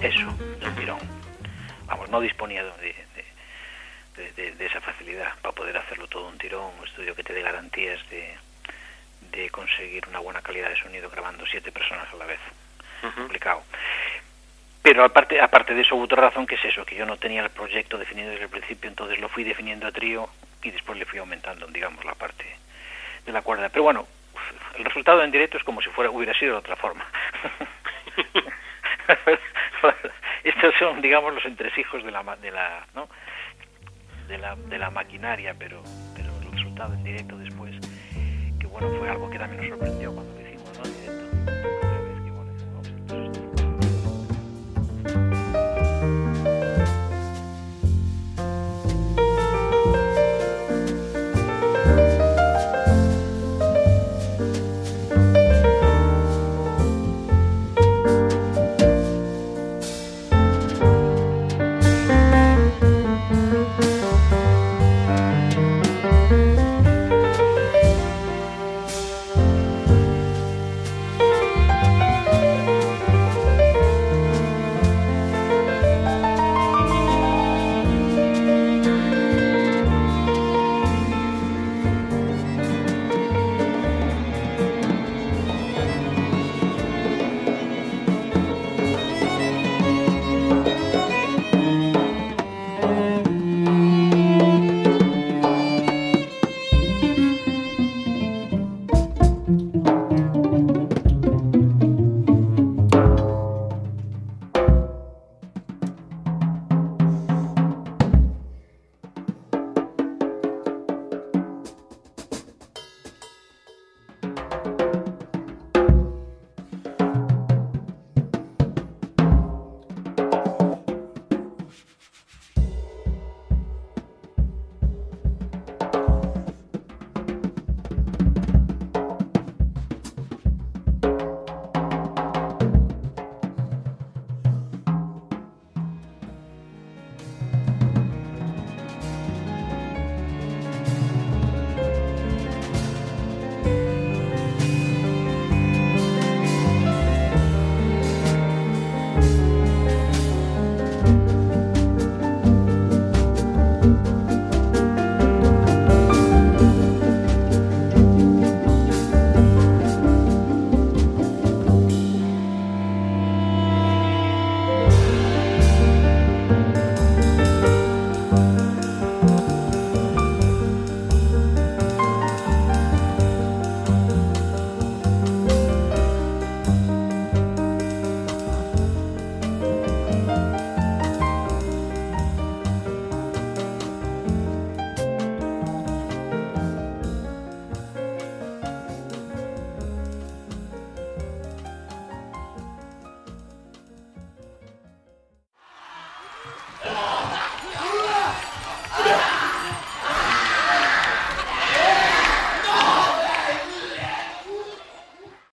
Eso del tirón. Vamos, no disponía de, de, de- de- de esa facilidad para poder hacerlo todo un tirón, un estudio que te dé garantías de, de conseguir una buena calidad de sonido grabando siete personas a la vez. Complicado. Pero aparte, aparte de eso, hubo otra razón que es eso, que yo no tenía el proyecto definido desde el principio, entonces lo fui definiendo a trío y después le fui aumentando, digamos, la parte de la cuerda. Pero bueno, el resultado en directo es como si fuera hubiera sido de otra forma. Estos son, digamos, los entresijos de la, de la, ¿no? de la, maquinaria, pero, el resultado en directo después, que bueno, fue algo que también nos sorprendió cuando lo hicimos. En directo.